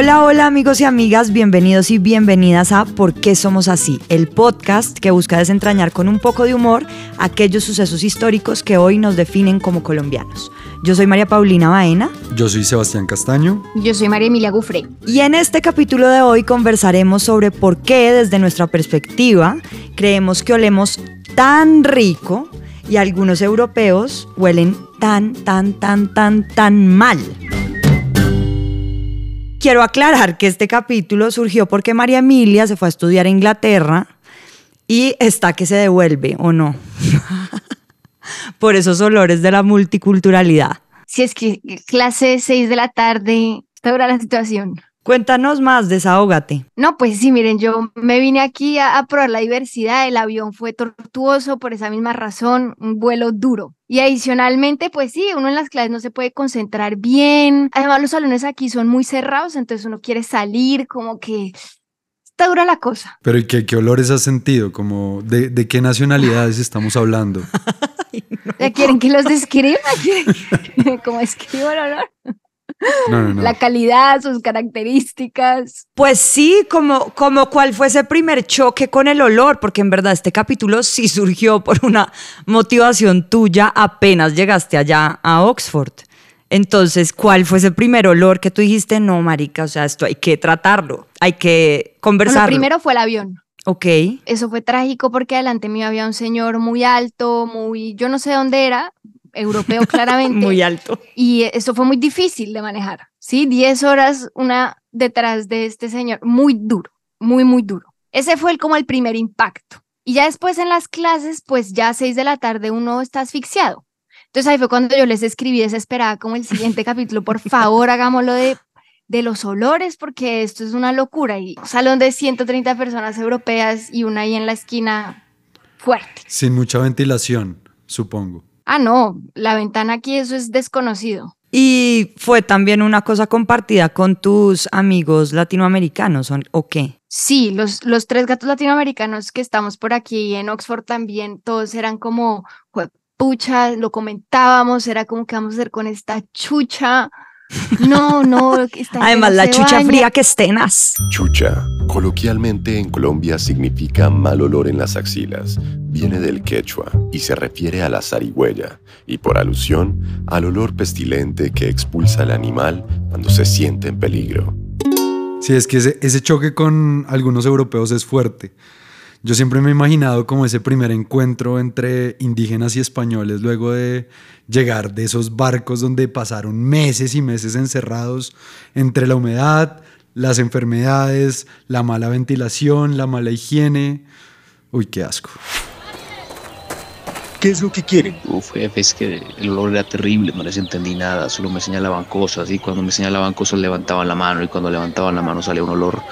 Hola, hola amigos y amigas, bienvenidos y bienvenidas a ¿Por qué somos así? El podcast que busca desentrañar con un poco de humor aquellos sucesos históricos que hoy nos definen como colombianos. Yo soy María Paulina Baena. Yo soy Sebastián Castaño. Yo soy María Emilia Gufre. Y en este capítulo de hoy conversaremos sobre por qué desde nuestra perspectiva creemos que olemos tan rico y algunos europeos huelen tan, tan, tan, tan, tan mal. Quiero aclarar que este capítulo surgió porque María Emilia se fue a estudiar a Inglaterra y está que se devuelve, ¿o no? Por esos olores de la multiculturalidad. Si es que clase 6 de la tarde, está dura la situación. Cuéntanos más, desahógate. No, pues sí, miren, yo me vine aquí a, probar la diversidad, el avión fue tortuoso por esa misma razón, un vuelo duro. Y adicionalmente, pues sí, uno en las clases no se puede concentrar bien. Además, los salones aquí son muy cerrados, entonces uno quiere salir, como que está dura la cosa. Pero ¿y qué, qué olores has sentido? Como, ¿de, de qué nacionalidades estamos hablando? ¿Quieren que los describa? ¿Cómo escribo el olor? La calidad, sus características. Pues sí, como, como cuál fue ese primer choque con el olor, porque en verdad este capítulo sí surgió por una motivación tuya apenas llegaste allá a Oxford. Entonces, ¿cuál fue ese primer olor que tú dijiste, no, marica, o sea, esto hay que tratarlo, hay que conversarlo? Lo primero fue el avión. Ok. Eso fue trágico porque adelante mío había un señor muy alto, muy, yo no sé dónde era, europeo claramente. muy alto. Y eso fue muy difícil de manejar, ¿sí? Diez horas una detrás de este señor, muy duro, muy, muy duro. Ese fue el, como el primer impacto. Y ya después en las clases, pues ya a seis de la tarde uno está asfixiado. Entonces ahí fue cuando yo les escribí desesperada como el siguiente capítulo, por favor hagámoslo de, de los olores porque esto es una locura. Y un salón de 130 personas europeas y una ahí en la esquina fuerte. Sin mucha ventilación, supongo. Ah, no, la ventana aquí, eso es desconocido. Y fue también una cosa compartida con tus amigos latinoamericanos, ¿o qué? Sí, los, los tres gatos latinoamericanos que estamos por aquí en Oxford también, todos eran como, pucha, lo comentábamos, era como que vamos a hacer con esta chucha. No, no. Además, la chucha fría que estenas. Chucha, coloquialmente en Colombia significa mal olor en las axilas. Viene del quechua y se refiere a la zarigüeya y por alusión al olor pestilente que expulsa el animal cuando se siente en peligro. Sí, es que ese, ese choque con algunos europeos es fuerte. Yo siempre me he imaginado como ese primer encuentro entre indígenas y españoles luego de llegar de esos barcos donde pasaron meses y meses encerrados entre la humedad, las enfermedades, la mala ventilación, la mala higiene. Uy, qué asco. ¿Qué es lo que quieren? Uf, jefe, es que el olor era terrible, no les entendí nada, solo me señalaban cosas y cuando me señalaban cosas levantaban la mano y cuando levantaban la mano salía un olor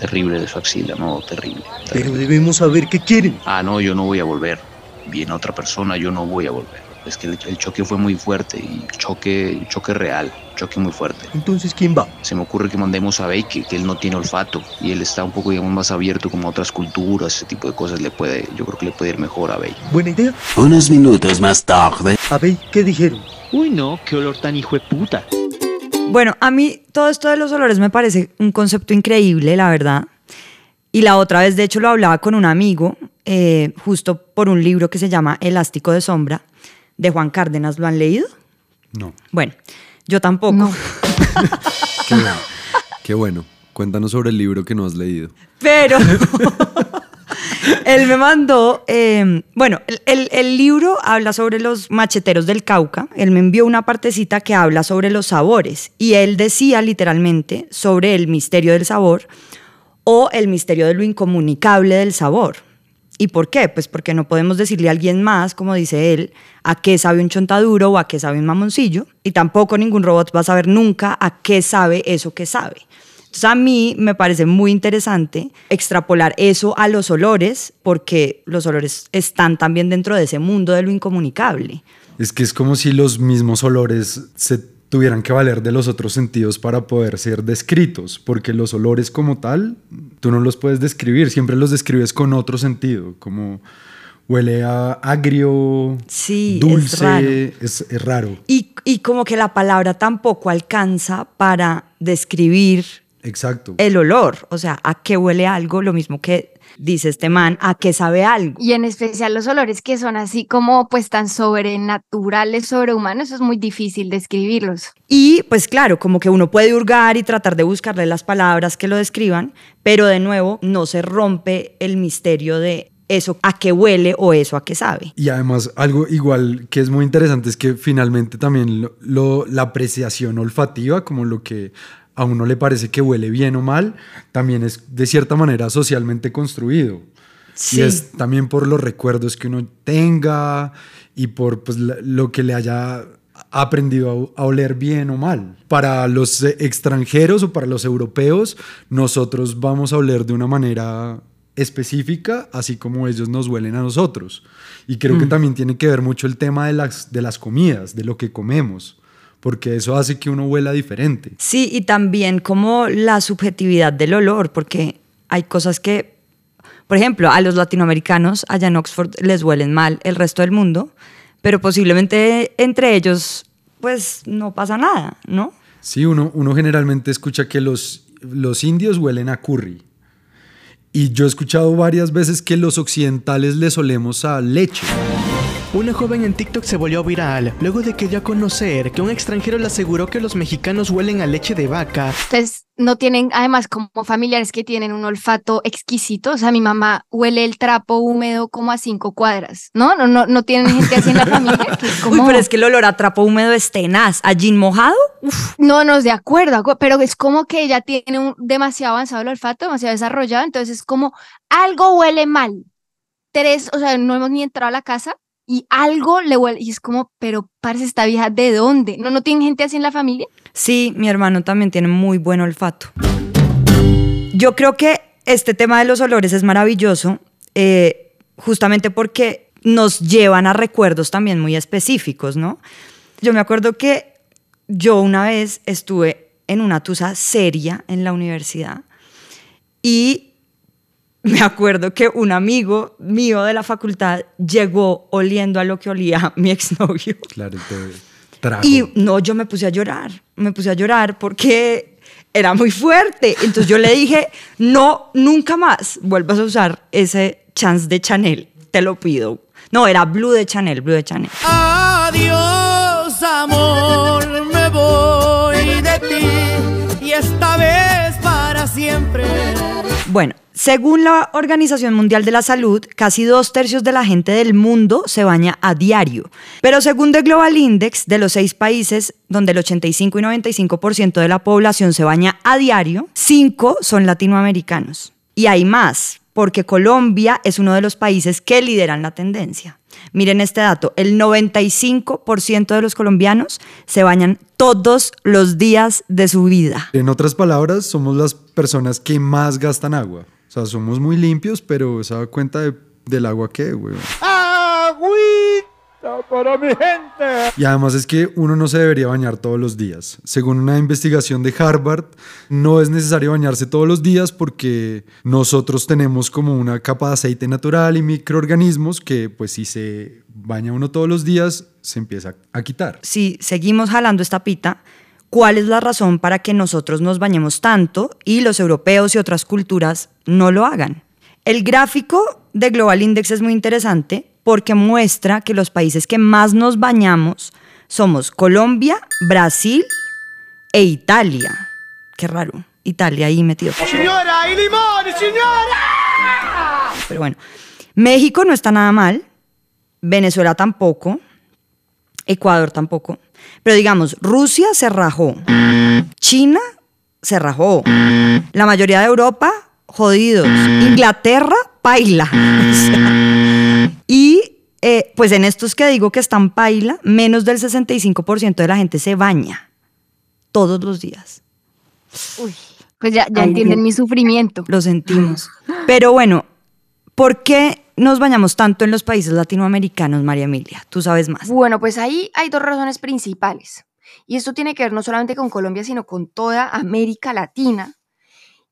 terrible de su axila, no, terrible, Pero debemos saber qué quieren. Ah, no, yo no voy a volver. Viene otra persona, yo no voy a volver. Es que el, choque fue muy fuerte y choque, choque real, choque muy fuerte. Entonces, ¿quién va? Se me ocurre que mandemos a Bake, que él no tiene olfato y él está un poco digamos, más abierto como a otras culturas, ese tipo de cosas le puede, yo creo que le puede ir mejor a Bake. Buena idea. Unos minutos más tarde. A Bake, ¿qué dijeron? Uy, no, qué olor tan hijo de puta. Bueno, a mí todo esto de los olores me parece un concepto increíble, la verdad. Y la otra vez, de hecho, lo hablaba con un amigo, eh, justo por un libro que se llama Elástico de Sombra, de Juan Cárdenas. ¿Lo han leído? No. Bueno, yo tampoco. Qué bueno. Qué bueno. Cuéntanos sobre el libro que no has leído. Pero él me mandó, em, bueno, el, el, libro habla sobre los macheteros del Cauca. Él me envió una partecita que habla sobre los sabores y él decía literalmente sobre el misterio del sabor o el misterio de lo incomunicable del sabor. ¿Y por qué? Pues porque no podemos decirle a alguien más, como dice él, a qué sabe un chontaduro o a qué sabe un mamoncillo. Y tampoco ningún robot va a saber nunca a qué sabe eso que sabe. Entonces a mí me parece muy interesante extrapolar eso a los olores, porque los olores están también dentro de ese mundo de lo incomunicable. Es que es como si los mismos olores se tuvieran que valer de los otros sentidos para poder ser descritos, porque los olores como tal, tú no los puedes describir, siempre los describes con otro sentido, como huele a agrio, sí, dulce, es raro. Y, y como que la palabra tampoco alcanza para describir Exacto. el olor, o sea, a qué huele algo, lo mismo que dice este man, a qué sabe algo. Y en especial los olores que son así como pues tan sobrenaturales, sobrehumanos, eso es muy difícil describirlos. Y pues claro, como que uno puede hurgar y tratar de buscarle las palabras que lo describan, pero de nuevo no se rompe el misterio de eso a qué huele o eso a qué sabe. Y además, algo igual que es muy interesante es que finalmente también lo- lo- la apreciación olfativa, como lo que a uno le parece que huele bien o mal, también es de cierta manera socialmente construido. Sí. Y es también por los recuerdos que uno tenga y por pues, lo que le haya aprendido a, oler bien o mal. Para los eh, extranjeros o para los europeos, nosotros vamos a oler de una manera específica, así como ellos nos huelen a nosotros. Y creo que también tiene que ver mucho el tema de las, de las comidas, de lo que comemos, porque eso hace que uno huela diferente. Sí, y también como la subjetividad del olor, porque hay cosas que, por ejemplo, a los latinoamericanos allá en Oxford les huelen mal el resto del mundo, pero posiblemente entre ellos pues no pasa nada, ¿no? Sí, uno, uno generalmente escucha que los, los indios huelen a curry. Y yo he escuchado varias veces que los occidentales les olemos a leche. Una joven en TikTok se volvió viral luego de que dio a conocer que un extranjero le aseguró que los mexicanos huelen a leche de vaca. Entonces, no tienen, además, como familiares que tienen un olfato exquisito. O sea, mi mamá huele el trapo húmedo como a cinco cuadras. No, no, no, no tienen gente así en la familia. Que es Uy, pero es que el olor a trapo húmedo es tenaz. ¿A gin mojado? Uf, No, no, de acuerdo, acu- pero es como que ella tiene un demasiado avanzado el olfato, demasiado desarrollado. Entonces, es como algo huele mal. Tres, o sea, no hemos ni entrado a la casa y algo le huele. Y es como, pero parece esta vieja, ¿de dónde? ¿No, no tienen gente así en la familia? Sí, mi hermano también tiene muy buen olfato. Yo creo que este tema de los olores es maravilloso, eh, justamente porque nos llevan a recuerdos también muy específicos, ¿no? Yo me acuerdo que yo una vez estuve en una tusa seria en la universidad y me acuerdo que un amigo mío de la facultad llegó oliendo a lo que olía mi exnovio. Claro, te trajo. Y no, yo me puse a llorar, me puse a llorar porque era muy fuerte. Entonces yo le dije, no, nunca más vuelvas a usar ese chance de Chanel, te lo pido. No, era Blue de Chanel, Blue de Chanel. Adiós, amor, me voy de ti y esta vez para siempre. Bueno, según la Organización Mundial de la Salud, casi dos tercios de la gente del mundo se baña a diario. Pero según The Global Index, de los seis países donde el 85 y 95% de la población se baña a diario, cinco son latinoamericanos. Y hay más, porque Colombia es uno de los países que lideran la tendencia. Miren este dato, el 95% de los colombianos se bañan todos los días de su vida. En otras palabras, somos las personas que más gastan agua. O sea, somos muy limpios, pero se da cuenta de- del agua que, güey. ¡Agüita para mi gente! Y además es que uno no se debería bañar todos los días. Según una investigación de Harvard, no es necesario bañarse todos los días porque nosotros tenemos como una capa de aceite natural y microorganismos que pues si se baña uno todos los días se empieza a quitar. si seguimos jalando esta pita, ¿cuál es la razón para que nosotros nos bañemos tanto y los europeos y otras culturas no lo hagan? El gráfico de Global Index es muy interesante porque muestra que los países que más nos bañamos somos Colombia, Brasil e Italia. Qué raro, Italia ahí metido. ¡Señora, y limón, señora! Pero bueno, México no está nada mal, Venezuela tampoco, Ecuador tampoco, pero digamos, Rusia se rajó, China se rajó, la mayoría de Europa, jodidos, Inglaterra, paila. Y eh, pues en estos que digo que están paila, menos del 65% de la gente se baña todos los días. Uy, pues ya, ya Ay, entienden mi sufrimiento. Lo sentimos. Pero bueno, ¿por qué nos bañamos tanto en los países latinoamericanos, María Emilia? Tú sabes más. Bueno, pues ahí hay dos razones principales. Y esto tiene que ver no solamente con Colombia, sino con toda América Latina.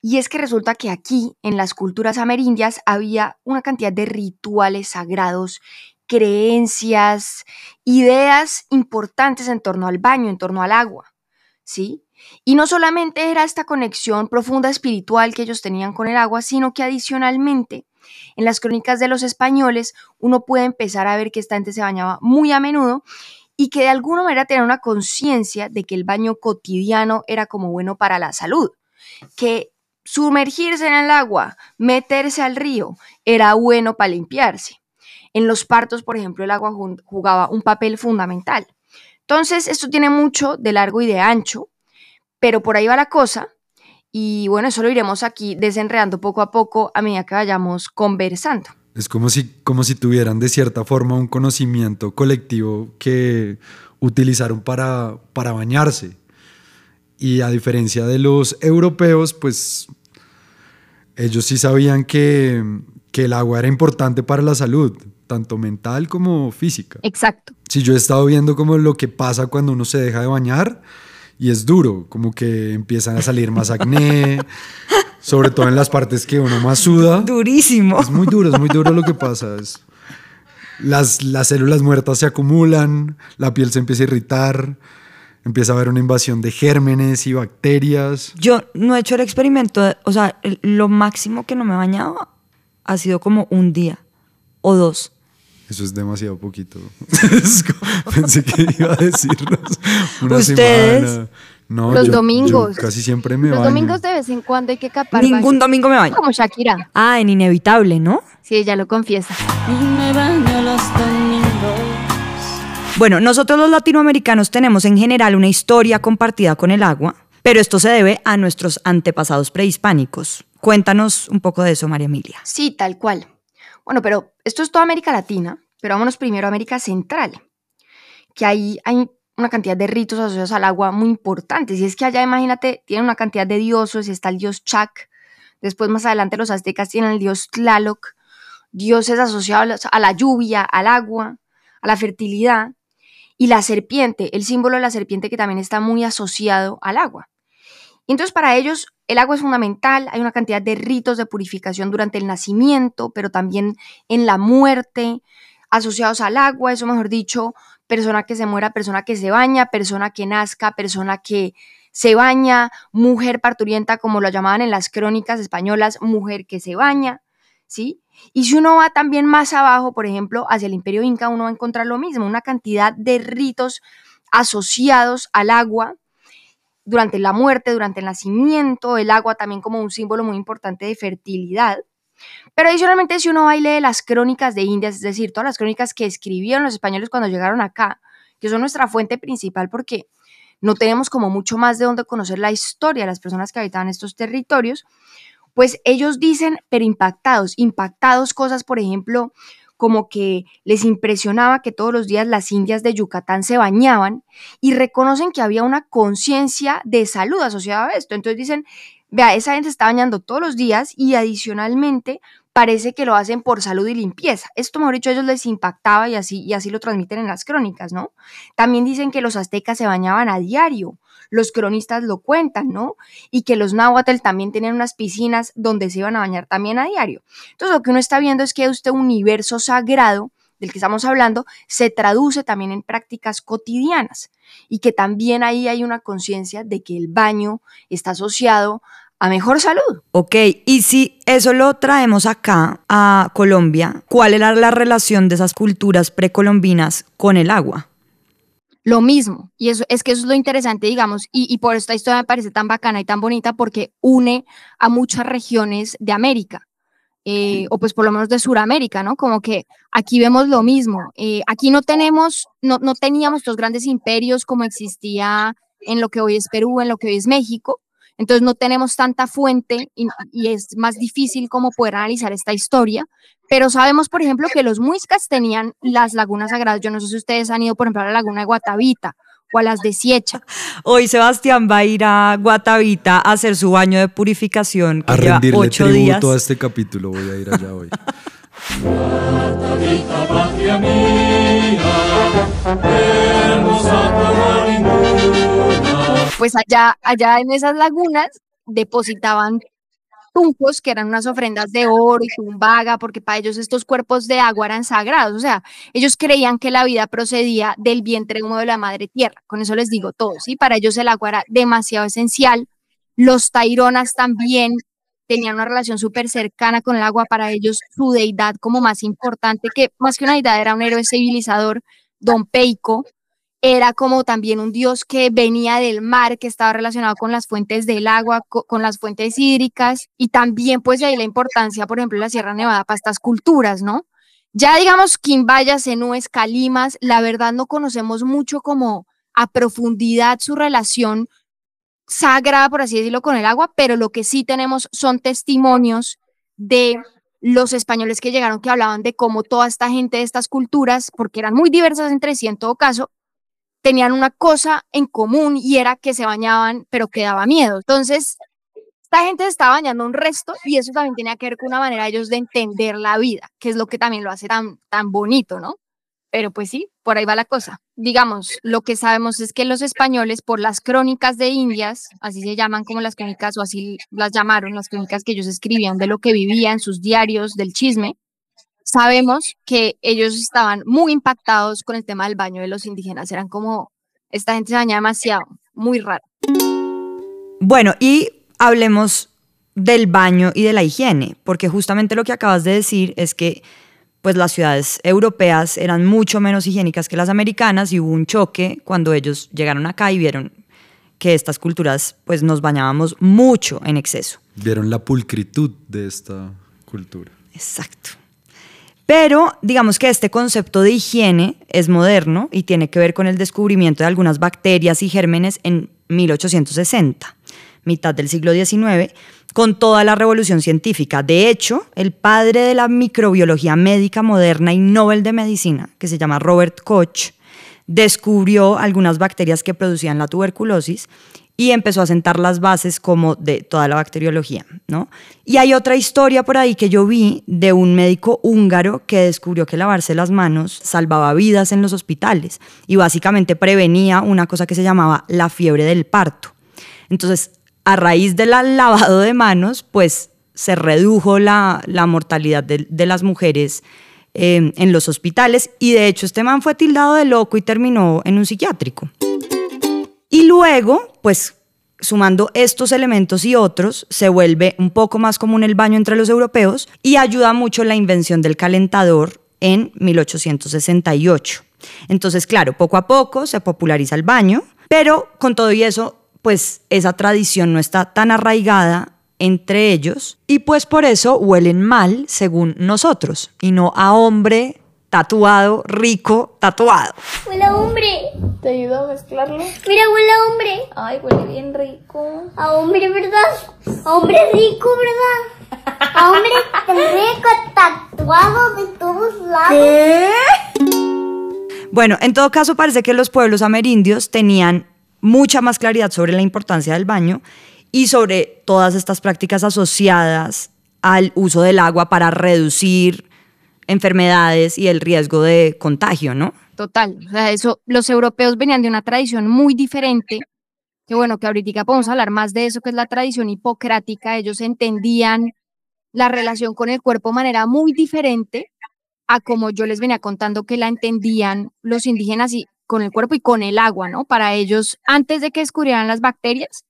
Y es que resulta que aquí, en las culturas amerindias, había una cantidad de rituales sagrados, creencias, ideas importantes en torno al baño, en torno al agua. ¿sí? Y no solamente era esta conexión profunda espiritual que ellos tenían con el agua, sino que adicionalmente en las crónicas de los españoles uno puede empezar a ver que esta gente se bañaba muy a menudo y que de alguna manera tenía una conciencia de que el baño cotidiano era como bueno para la salud, que sumergirse en el agua, meterse al río, era bueno para limpiarse. En los partos, por ejemplo, el agua jugaba un papel fundamental. Entonces, esto tiene mucho de largo y de ancho, pero por ahí va la cosa. Y bueno, eso lo iremos aquí desenredando poco a poco a medida que vayamos conversando. Es como si, como si tuvieran de cierta forma un conocimiento colectivo que utilizaron para, para bañarse. Y a diferencia de los europeos, pues ellos sí sabían que, que el agua era importante para la salud, tanto mental como física. Exacto. Si yo he estado viendo como lo que pasa cuando uno se deja de bañar y es duro, como que empiezan a salir más acné, sobre todo en las partes que uno más suda. Durísimo. Es muy duro, es muy duro lo que pasa. Es, las, las células muertas se acumulan, la piel se empieza a irritar, empieza a haber una invasión de gérmenes y bacterias. Yo no he hecho el experimento, de- o sea, el- lo máximo que no me he bañado ha sido como un día o dos. Eso es demasiado poquito. Pensé que iba a decirnos una ¿Ustedes? semana. No, Los yo- domingos. yo casi siempre me Los baño. domingos de vez en cuando hay que capar. Ningún baño. domingo me baño. Como Shakira. Ah, en inevitable, ¿no? Sí, ella lo confiesa. Me baño los domingos. Bueno, nosotros los latinoamericanos tenemos en general una historia compartida con el agua, pero esto se debe a nuestros antepasados prehispánicos. Cuéntanos un poco de eso, María Emilia. Sí, tal cual. Bueno, pero esto es toda América Latina, pero vámonos primero a América Central, que ahí hay una cantidad de ritos asociados al agua muy importantes. Y es que allá, imagínate, tienen una cantidad de dioses, está el dios Chac, después más adelante los aztecas tienen el dios Tlaloc, dioses asociados a la lluvia, al agua, a la fertilidad, y la serpiente, el símbolo de la serpiente que también está muy asociado al agua. Y entonces para ellos el agua es fundamental, hay una cantidad de ritos de purificación durante el nacimiento, pero también en la muerte, asociados al agua, eso mejor dicho, persona que se muera, persona que se baña, persona que nazca, persona que se baña, mujer parturienta, como lo llamaban en las crónicas españolas, mujer que se baña, ¿sí? Y si uno va también más abajo, por ejemplo, hacia el imperio inca, uno va a encontrar lo mismo, una cantidad de ritos asociados al agua, durante la muerte, durante el nacimiento, el agua también como un símbolo muy importante de fertilidad. Pero adicionalmente, si uno va y lee las crónicas de Indias, es decir, todas las crónicas que escribieron los españoles cuando llegaron acá, que son nuestra fuente principal porque no tenemos como mucho más de dónde conocer la historia de las personas que habitaban estos territorios, pues ellos dicen, pero impactados, impactados cosas, por ejemplo, como que les impresionaba que todos los días las indias de Yucatán se bañaban y reconocen que había una conciencia de salud asociada a esto. Entonces dicen, vea, esa gente se está bañando todos los días y adicionalmente parece que lo hacen por salud y limpieza. Esto, mejor dicho, a ellos les impactaba y así, y así lo transmiten en las crónicas, ¿no? También dicen que los aztecas se bañaban a diario, los cronistas lo cuentan, ¿no? Y que los náhuatl también tenían unas piscinas donde se iban a bañar también a diario. Entonces, lo que uno está viendo es que este universo sagrado del que estamos hablando se traduce también en prácticas cotidianas y que también ahí hay una conciencia de que el baño está asociado a mejor salud. Ok, y si eso lo traemos acá a Colombia, ¿cuál era la relación de esas culturas precolombinas con el agua? Lo mismo, y eso es que eso es lo interesante, digamos, y, y por esta historia me parece tan bacana y tan bonita porque une a muchas regiones de América. eh, o pues por lo menos de Sudamérica, ¿no? Como que aquí vemos lo mismo. eh, aquí no tenemos, no, no teníamos los grandes imperios como existía en lo que hoy es Perú, en lo que hoy es México. Entonces no tenemos tanta fuente y, y es más difícil como poder analizar esta historia. Pero sabemos, por ejemplo, que los muiscas tenían las lagunas sagradas. Yo no sé si ustedes han ido, por ejemplo, a la laguna de Guatavita o a las de Siecha. Hoy Sebastián va a ir a Guatavita a hacer su baño de purificación que A lleva rendirle ocho días. tributo a este capítulo. Voy a ir allá hoy. patria mía, hermosa como ninguna. Pues allá, allá en esas lagunas depositaban tuncos, que eran unas ofrendas de oro y tumbaga, porque para ellos estos cuerpos de agua eran sagrados. O sea, ellos creían que la vida procedía del vientre humo de la madre tierra. Con eso les digo todo, ¿sí? Para ellos el agua era demasiado esencial. Los taironas también tenían una relación súper cercana con el agua. Para ellos, su deidad como más importante, que más que una deidad era un héroe civilizador, Don Peico, era como también un dios que venía del mar, que estaba relacionado con las fuentes del agua, con las fuentes hídricas, y también pues de ahí la importancia, por ejemplo, de la Sierra Nevada para estas culturas, ¿no? Ya digamos, Quimbaya, Senúes, Calimas, la verdad no conocemos mucho como a profundidad su relación sagrada, por así decirlo, con el agua, pero lo que sí tenemos son testimonios de los españoles que llegaron que hablaban de cómo toda esta gente de estas culturas, porque eran muy diversas entre sí en todo caso, tenían una cosa en común y era que se bañaban, pero que daba miedo. Entonces, esta gente se estaba bañando un resto y eso también tenía que ver con una manera de ellos de entender la vida, que es lo que también lo hace tan, tan bonito, ¿no? Pero pues sí, por ahí va la cosa. Digamos, lo que sabemos es que los españoles, por las crónicas de Indias, así se llaman como las crónicas, o así las llamaron, las crónicas que ellos escribían de lo que vivían, sus diarios, del chisme, sabemos que ellos estaban muy impactados con el tema del baño de los indígenas. Eran como, esta gente se baña demasiado, muy raro. Bueno, y hablemos del baño y de la higiene, porque justamente lo que acabas de decir es que pues las ciudades europeas eran mucho menos higiénicas que las americanas y hubo un choque cuando ellos llegaron acá y vieron que estas culturas pues nos bañábamos mucho en exceso. Vieron la pulcritud de esta cultura. Exacto. Pero digamos que este concepto de higiene es moderno y tiene que ver con el descubrimiento de algunas bacterias y gérmenes en 1860, mitad del siglo XIX, con toda la revolución científica. De hecho, el padre de la microbiología médica moderna y Nobel de Medicina, que se llama Robert Koch, descubrió algunas bacterias que producían la tuberculosis y empezó a sentar las bases como de toda la bacteriología, ¿no? Y hay otra historia por ahí que yo vi de un médico húngaro que descubrió que lavarse las manos salvaba vidas en los hospitales y básicamente prevenía una cosa que se llamaba la fiebre del parto. Entonces, a raíz del lavado de manos, pues se redujo la, mortalidad de, las mujeres eh, en los hospitales y de hecho este man fue tildado de loco y terminó en un psiquiátrico. Y luego, pues sumando estos elementos y otros, se vuelve un poco más común el baño entre los europeos y ayuda mucho la invención del calentador en 1868. Entonces, claro, poco a poco se populariza el baño, pero con todo y eso, pues esa tradición no está tan arraigada entre ellos y pues por eso huelen mal según nosotros y no a hombre tatuado, rico, tatuado. Huele hombre. ¿Te ayudo a mezclarlo? Mira, huele a hombre. Ay, huele bien rico. A hombre, ¿verdad? A hombre rico, ¿verdad? A hombre rico, tatuado de todos lados. ¿Qué? Bueno, en todo caso parece que los pueblos amerindios tenían mucha más claridad sobre la importancia del baño y sobre todas estas prácticas asociadas al uso del agua para reducir enfermedades y el riesgo de contagio, ¿no? Total, o sea, eso, los europeos venían de una tradición muy diferente, que bueno, que ahorita podemos hablar más de eso, que es la tradición hipocrática, ellos entendían la relación con el cuerpo de manera muy diferente a como yo les venía contando que la entendían los indígenas y con el cuerpo y con el agua, ¿no? Para ellos, antes de que descubrieran las bacterias,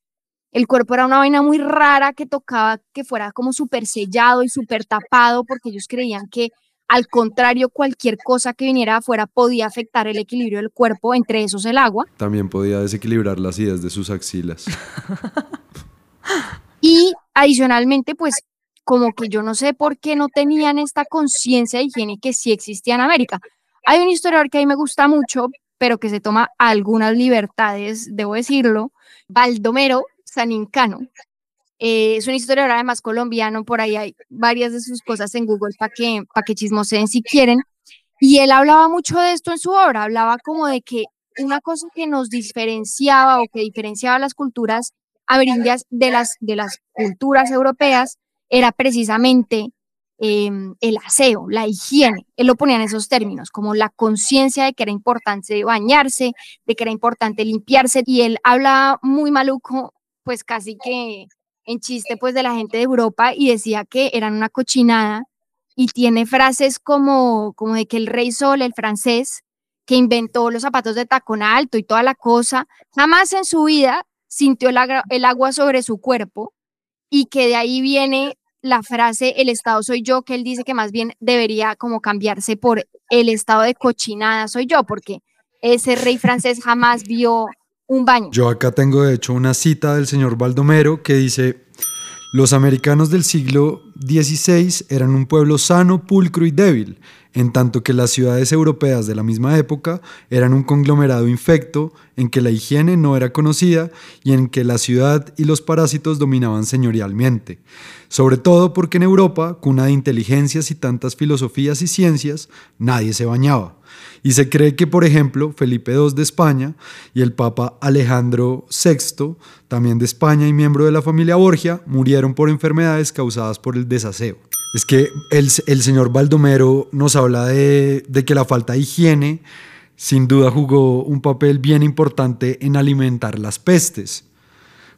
el cuerpo era una vaina muy rara que tocaba que fuera como súper sellado y súper tapado porque ellos creían que al contrario, cualquier cosa que viniera afuera podía afectar el equilibrio del cuerpo, entre esos el agua. También podía desequilibrar las ideas de sus axilas. y adicionalmente, pues como que yo no sé por qué no tenían esta conciencia de higiene que sí existía en América. Hay un historiador que a mí me gusta mucho, pero que se toma algunas libertades, debo decirlo, Baldomero Sanincano, eh, es una historiador además colombiano, por ahí hay varias de sus cosas en Google para que, para que chismoseen si quieren. Y él hablaba mucho de esto en su obra, hablaba como de que una cosa que nos diferenciaba o que diferenciaba las culturas amerindias de las, de las culturas europeas era precisamente em, el aseo, la higiene. Él lo ponía en esos términos, como la conciencia de que era importante bañarse, de que era importante limpiarse. Y él hablaba muy maluco, pues casi que en chiste pues de la gente de Europa y decía que eran una cochinada y tiene frases como, como de que el rey Sol, el francés, que inventó los zapatos de tacón alto y toda la cosa, jamás en su vida sintió el, agra- el agua sobre su cuerpo y que de ahí viene la frase el estado soy yo, que él dice que más bien debería como cambiarse por el estado de cochinada soy yo, porque ese rey francés jamás vio un baño. Yo acá tengo de hecho una cita del señor Baldomero que dice, los americanos del siglo XVI eran un pueblo sano, pulcro y débil, en tanto que las ciudades europeas de la misma época eran un conglomerado infecto en que la higiene no era conocida y en que la ciudad y los parásitos dominaban señorialmente. Sobre todo porque en Europa, cuna de inteligencias y tantas filosofías y ciencias, nadie se bañaba. Y se cree que, por ejemplo, Felipe II de España y el Papa Alejandro VI, también de España y miembro de la familia Borgia, murieron por enfermedades causadas por el desaseo. Es que el, señor Baldomero nos habla de, de que la falta de higiene sin duda jugó un papel bien importante en alimentar las pestes.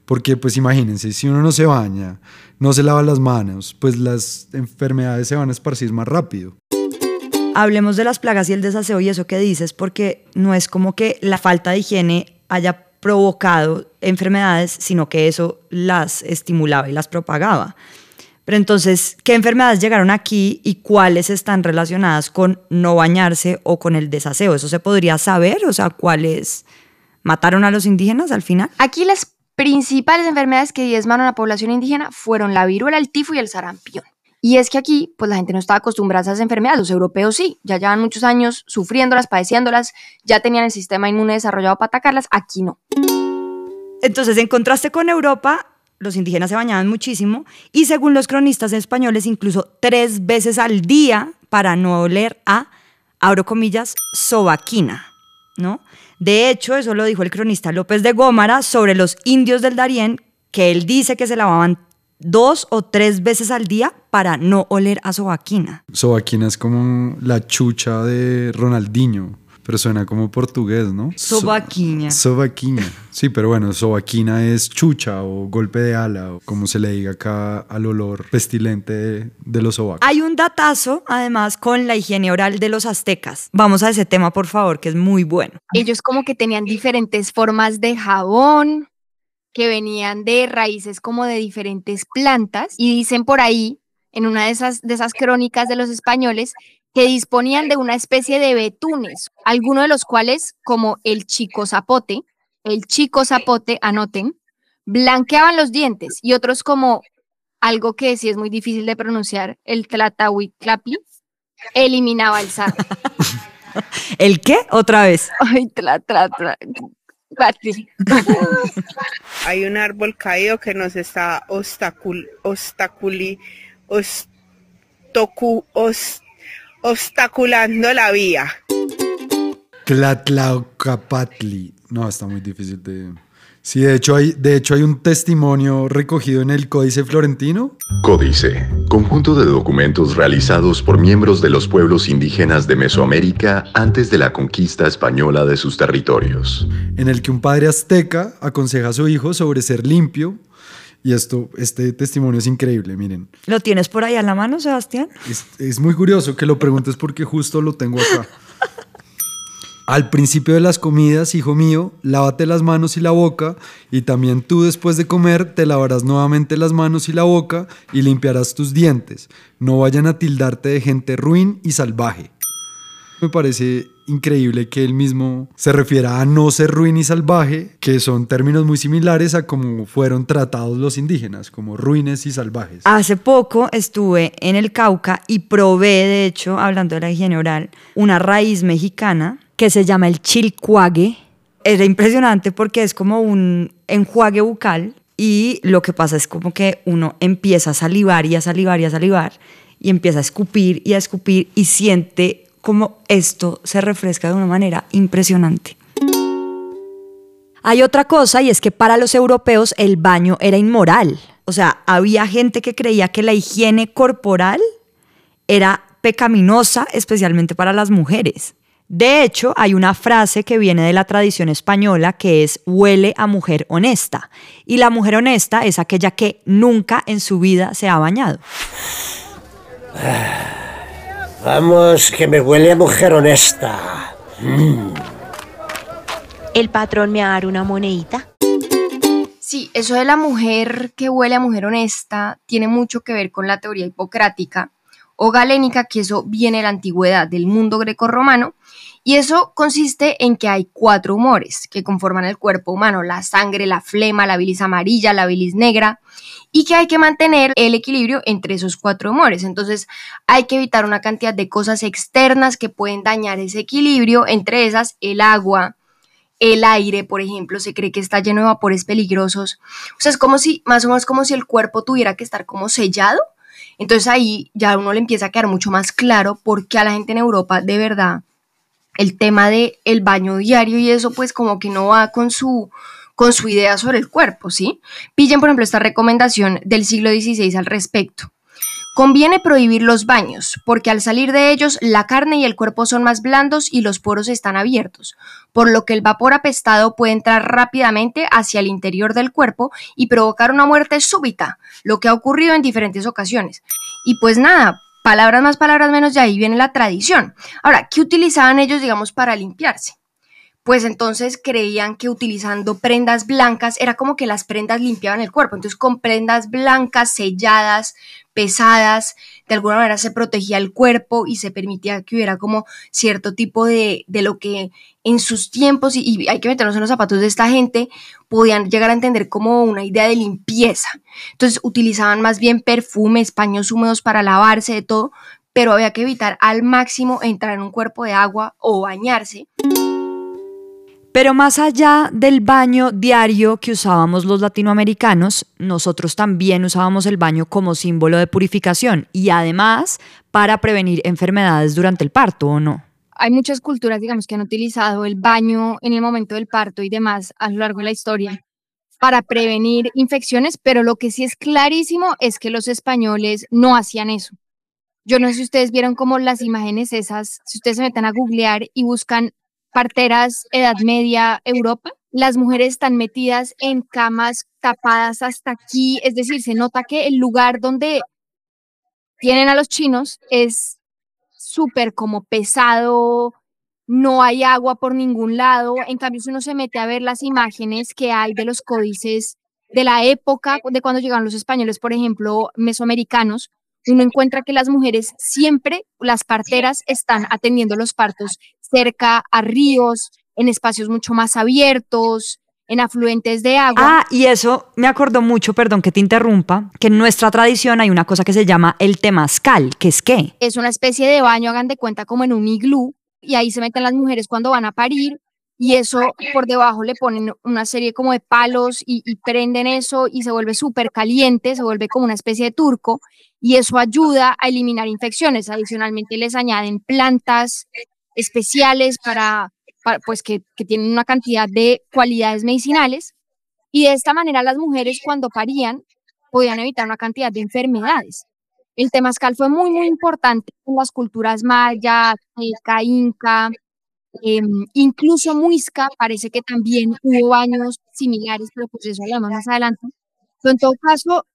Porque pues imagínense, si uno no se baña, no se lava las manos, pues las enfermedades se van a esparcir más rápido. Hablemos de las plagas y el desaseo y eso que dices, porque no es como que la falta de higiene haya provocado enfermedades, sino que eso las estimulaba y las propagaba. Pero entonces, ¿qué enfermedades llegaron aquí y cuáles están relacionadas con no bañarse o con el desaseo? ¿Eso se podría saber? O sea, ¿cuáles mataron a los indígenas al final? Aquí las principales enfermedades que diezmaron a la población indígena fueron la viruela, el tifo y el sarampión. Y es que aquí, pues la gente no estaba acostumbrada a esas enfermedades, los europeos sí, ya llevan muchos años sufriéndolas, padeciéndolas, ya tenían el sistema inmune desarrollado para atacarlas, aquí no. Entonces, en contraste con Europa, los indígenas se bañaban muchísimo y según los cronistas españoles, incluso tres veces al día para no oler a, abro comillas, sobaquina, ¿no? De hecho, eso lo dijo el cronista López de Gómara sobre los indios del Darién, que él dice que se lavaban dos o tres veces al día para no oler a sobaquina. Sobaquina es como la chucha de Ronaldinho, pero suena como portugués, ¿no? Sobaquina. So, sobaquina. Sí, pero bueno, sobaquina es chucha o golpe de ala, o como se le diga acá al olor pestilente de, de los sobacos. Hay un datazo, además, con la higiene oral de los aztecas. Vamos a ese tema, por favor, que es muy bueno. Ellos como que tenían diferentes formas de jabón, que venían de raíces como de diferentes plantas y dicen por ahí, en una de esas, de esas crónicas de los españoles, que disponían de una especie de betunes, algunos de los cuales, como el chico zapote, el chico zapote, anoten, blanqueaban los dientes y otros como algo que sí es muy difícil de pronunciar, el tlatahuiclapli, eliminaba el sarro. ¿El qué? Otra vez. Ay, tla, tla, tla. Hay un árbol caído que nos está obstacul, obstaculi, ostocu, os, obstaculando la vía. Tlatlaucapatli. No, está muy difícil de... Sí, de hecho, hay, de hecho hay un testimonio recogido en el Códice Florentino. Códice, conjunto de documentos realizados por miembros de los pueblos indígenas de Mesoamérica antes de la conquista española de sus territorios. En el que un padre azteca aconseja a su hijo sobre ser limpio. Y esto, este testimonio es increíble, miren. ¿Lo tienes por ahí a la mano, Sebastián? Es, es muy curioso que lo preguntes porque justo lo tengo acá. Al principio de las comidas, hijo mío, lávate las manos y la boca, y también tú después de comer te lavarás nuevamente las manos y la boca y limpiarás tus dientes. No vayan a tildarte de gente ruin y salvaje. Me parece increíble que él mismo se refiera a no ser ruin y salvaje, que son términos muy similares a cómo fueron tratados los indígenas, como ruines y salvajes. Hace poco estuve en el Cauca y probé, de hecho, hablando de la higiene oral, una raíz mexicana que se llama el chilcuague. Era impresionante porque es como un enjuague bucal y lo que pasa es como que uno empieza a salivar y a salivar y a salivar y empieza a escupir y a escupir y siente como esto se refresca de una manera impresionante. Hay otra cosa y es que para los europeos el baño era inmoral. O sea, había gente que creía que la higiene corporal era pecaminosa, especialmente para las mujeres. De hecho, hay una frase que viene de la tradición española que es huele a mujer honesta. Y la mujer honesta es aquella que nunca en su vida se ha bañado. Vamos, que me huele a mujer honesta. Mm. El patrón me va a dar una monedita. Sí, eso de la mujer que huele a mujer honesta tiene mucho que ver con la teoría hipocrática o galénica, que eso viene de la antigüedad del mundo grecorromano, y eso consiste en que hay cuatro humores que conforman el cuerpo humano, la sangre, la flema, la bilis amarilla, la bilis negra, y que hay que mantener el equilibrio entre esos cuatro humores. Entonces hay que evitar una cantidad de cosas externas que pueden dañar ese equilibrio, entre esas el agua, el aire, por ejemplo, se cree que está lleno de vapores peligrosos. O sea, es como si, más o menos como si el cuerpo tuviera que estar como sellado. Entonces ahí ya uno le empieza a quedar mucho más claro por qué a la gente en Europa de verdad el tema de el baño diario y eso pues como que no va con su con su idea sobre el cuerpo, ¿sí? Pillen, por ejemplo, esta recomendación del siglo XVI al respecto. Conviene prohibir los baños, porque al salir de ellos la carne y el cuerpo son más blandos y los poros están abiertos, por lo que el vapor apestado puede entrar rápidamente hacia el interior del cuerpo y provocar una muerte súbita, lo que ha ocurrido en diferentes ocasiones. Y pues nada, palabras más, palabras menos, de ahí viene la tradición. Ahora, ¿qué utilizaban ellos, digamos, para limpiarse? Pues entonces creían que utilizando prendas blancas era como que las prendas limpiaban el cuerpo. Entonces con prendas blancas, selladas, pesadas, de alguna manera se protegía el cuerpo y se permitía que hubiera como cierto tipo de, de lo que en sus tiempos, y, y, hay que meternos en los zapatos de esta gente, podían llegar a entender como una idea de limpieza. Entonces utilizaban más bien perfumes, paños húmedos para lavarse de todo, pero había que evitar al máximo entrar en un cuerpo de agua o bañarse. Pero más allá del baño diario que usábamos los latinoamericanos, nosotros también usábamos el baño como símbolo de purificación y además para prevenir enfermedades durante el parto, ¿o no? Hay muchas culturas, digamos, que han utilizado el baño en el momento del parto y demás a lo largo de la historia para prevenir infecciones, pero lo que sí es clarísimo es que los españoles no hacían eso. Yo no sé si ustedes vieron como las imágenes esas, si ustedes se meten a googlear y buscan parteras Edad Media Europa, las mujeres están metidas en camas tapadas hasta aquí, es decir, se nota que el lugar donde tienen a los chinos es súper como pesado, no hay agua por ningún lado, en cambio si uno se mete a ver las imágenes que hay de los códices de la época de cuando llegaron los españoles, por ejemplo, mesoamericanos, uno encuentra que las mujeres siempre, las parteras, están atendiendo los partos cerca a ríos, en espacios mucho más abiertos, en afluentes de agua. Ah, y eso me acordó mucho, perdón que te interrumpa, que en nuestra tradición hay una cosa que se llama el temazcal, que es qué? Es una especie de baño, hagan de cuenta, como en un iglú, y ahí se meten las mujeres cuando van a parir, y eso por debajo le ponen una serie como de palos y, y prenden eso y se vuelve súper caliente, se vuelve como una especie de turco, y eso ayuda a eliminar infecciones. Adicionalmente les añaden plantas especiales para, pues que, que tienen una cantidad de cualidades medicinales y de esta manera las mujeres cuando parían podían evitar una cantidad de enfermedades. El temazcal fue muy, muy importante en las culturas maya, azteca, inca, eh, incluso muisca, parece que también hubo baños similares, pero pues eso hablamos más adelante. Pero en todo caso,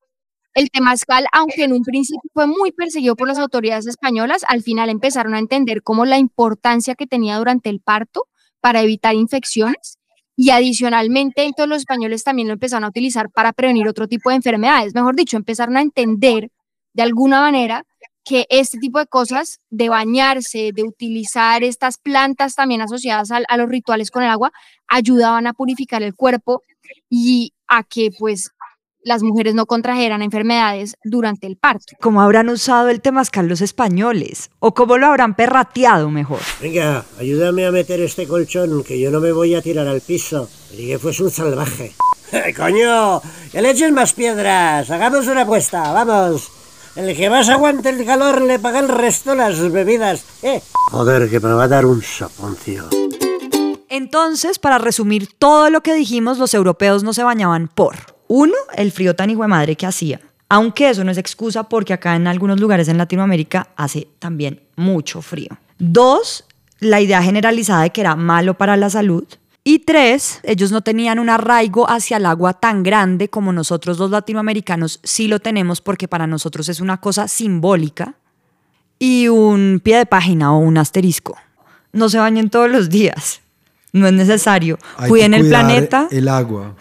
el temazcal, aunque en un principio fue muy perseguido por las autoridades españolas, al final empezaron a entender como la importancia que tenía durante el parto para evitar infecciones y adicionalmente entonces los españoles también lo empezaron a utilizar para prevenir otro tipo de enfermedades. Mejor dicho, empezaron a entender de alguna manera que este tipo de cosas, de bañarse, de utilizar estas plantas también asociadas a, a los rituales con el agua, ayudaban a purificar el cuerpo y a que pues las mujeres no contrajeran enfermedades durante el parto. ¿Cómo habrán usado el temazcal los españoles? ¿O cómo lo habrán perrateado mejor? Venga, ayúdame a meter este colchón, que yo no me voy a tirar al piso. Y que fuese un salvaje. ¡Coño! ¡Que le echen más piedras! ¡Hagamos una apuesta! ¡Vamos! El que más aguante el calor le paga el resto las bebidas. ¿Eh? Joder, que me va a dar un soponcio. Entonces, para resumir todo lo que dijimos, los europeos no se bañaban por uno, el frío tan hijo de madre que hacía. Aunque eso no es excusa porque acá en algunos lugares en Latinoamérica hace también mucho frío. Dos, la idea generalizada de que era malo para la salud. Y tres, ellos no tenían un arraigo hacia el agua tan grande como nosotros los latinoamericanos sí lo tenemos porque para nosotros es una cosa simbólica. Y un pie de página o un asterisco. No se bañen todos los días. No es necesario. Hay Cuiden que el planeta. El agua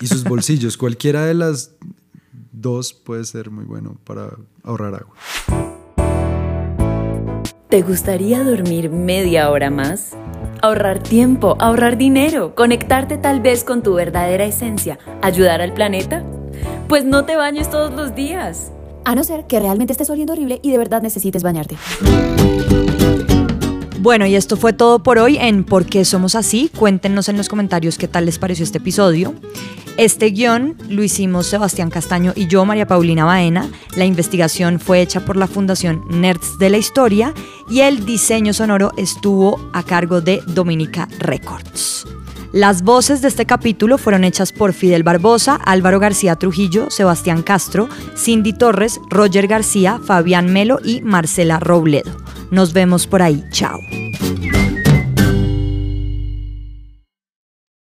y sus bolsillos. Cualquiera de las dos puede ser muy bueno para ahorrar agua. ¿Te gustaría dormir media hora más? Ahorrar tiempo, ahorrar dinero, conectarte tal vez con tu verdadera esencia, ayudar al planeta. Pues no te bañes todos los días. A no ser que realmente estés oliendo horrible y de verdad necesites bañarte. Bueno, y esto fue todo por hoy en ¿Por qué somos así? Cuéntenos en los comentarios qué tal les pareció este episodio. Este guion lo hicimos Sebastián Castaño y yo, María Paulina Baena. La investigación fue hecha por la Fundación Nerds de la Historia y el diseño sonoro estuvo a cargo de Dominica Records. Las voces de este capítulo fueron hechas por Fidel Barbosa, Álvaro García Trujillo, Sebastián Castro, Cindy Torres, Roger García, Fabián Melo y Marcela Robledo. Nos vemos por ahí. Chao.